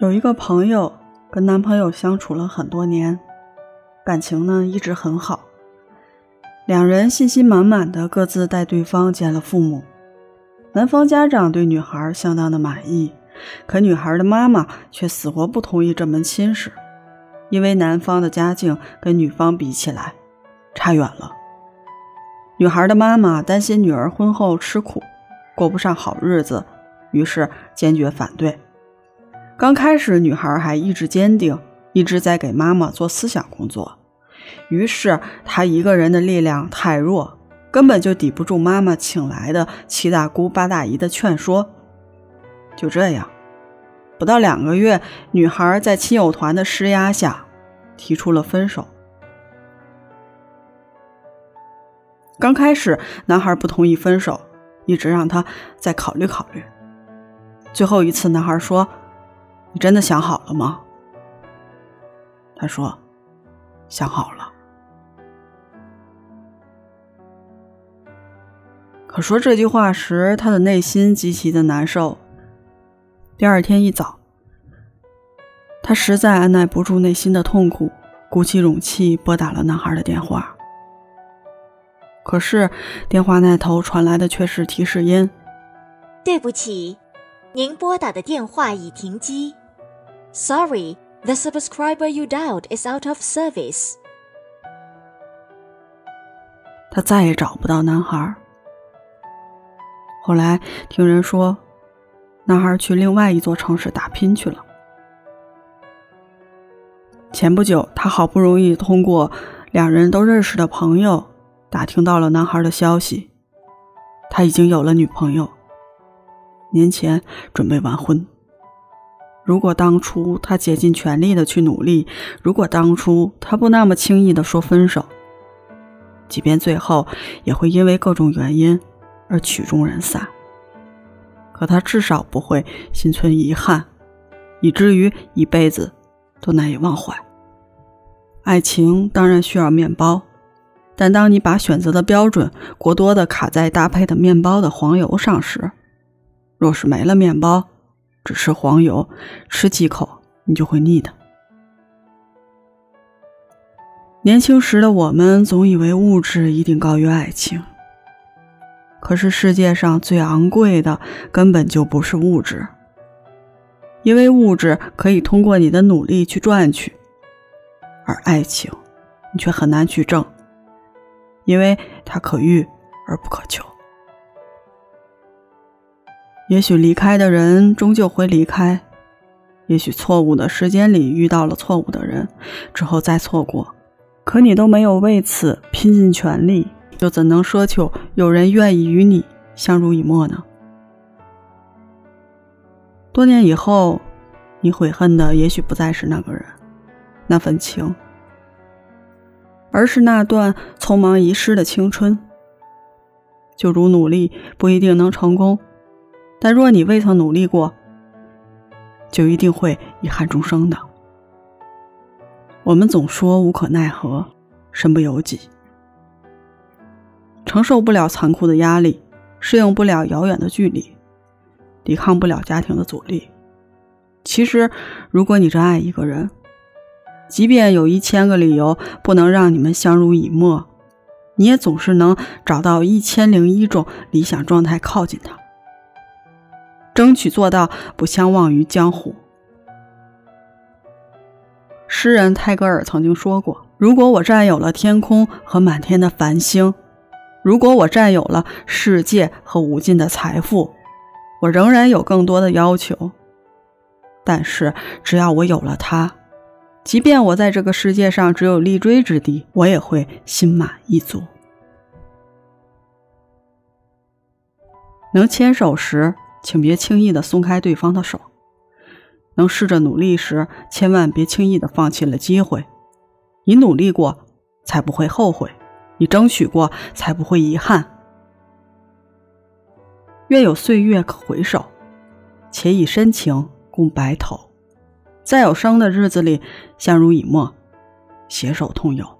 有一个朋友跟男朋友相处了很多年，感情呢一直很好，两人信心满满的各自带对方见了父母。男方家长对女孩相当的满意，可女孩的妈妈却死活不同意这门亲事，因为男方的家境跟女方比起来差远了。女孩的妈妈担心女儿婚后吃苦，过不上好日子，于是坚决反对。刚开始，女孩还意志坚定，一直在给妈妈做思想工作。于是，她一个人的力量太弱，根本就抵不住妈妈请来的七大姑八大姨的劝说。就这样，不到两个月，女孩在亲友团的施压下提出了分手。刚开始，男孩不同意分手，一直让她再考虑考虑。最后一次，男孩说。你真的想好了吗？他说：“想好了。”可说这句话时，他的内心极其的难受。第二天一早，他实在按耐不住内心的痛苦，鼓起勇气拨打了男孩的电话。可是电话那头传来的却是提示音：“对不起。”您拨打的电话已停机。Sorry, the subscriber you dialed is out of service. 他再也找不到男孩。后来听人说，男孩去另外一座城市打拼去了。前不久，他好不容易通过两人都认识的朋友打听到了男孩的消息，他已经有了女朋友。年前准备完婚。如果当初他竭尽全力的去努力，如果当初他不那么轻易的说分手，即便最后也会因为各种原因而曲终人散，可他至少不会心存遗憾，以至于一辈子都难以忘怀。爱情当然需要面包，但当你把选择的标准过多的卡在搭配的面包的黄油上时，若是没了面包，只吃黄油，吃几口你就会腻的。年轻时的我们总以为物质一定高于爱情，可是世界上最昂贵的根本就不是物质，因为物质可以通过你的努力去赚取，而爱情你却很难去挣，因为它可遇而不可求。也许离开的人终究会离开，也许错误的时间里遇到了错误的人，之后再错过，可你都没有为此拼尽全力，又怎能奢求有人愿意与你相濡以沫呢？多年以后，你悔恨的也许不再是那个人，那份情，而是那段匆忙遗失的青春。就如努力不一定能成功。但若你未曾努力过，就一定会遗憾终生的。我们总说无可奈何，身不由己，承受不了残酷的压力，适应不了遥远的距离，抵抗不了家庭的阻力。其实，如果你真爱一个人，即便有一千个理由不能让你们相濡以沫，你也总是能找到一千零一种理想状态靠近他。争取做到不相忘于江湖。诗人泰戈尔曾经说过：“如果我占有了天空和满天的繁星，如果我占有了世界和无尽的财富，我仍然有更多的要求。但是只要我有了他，即便我在这个世界上只有立锥之地，我也会心满意足。能牵手时。”请别轻易的松开对方的手。能试着努力时，千万别轻易的放弃了机会。你努力过，才不会后悔；你争取过，才不会遗憾。愿有岁月可回首，且以深情共白头。在有生的日子里，相濡以沫，携手同游。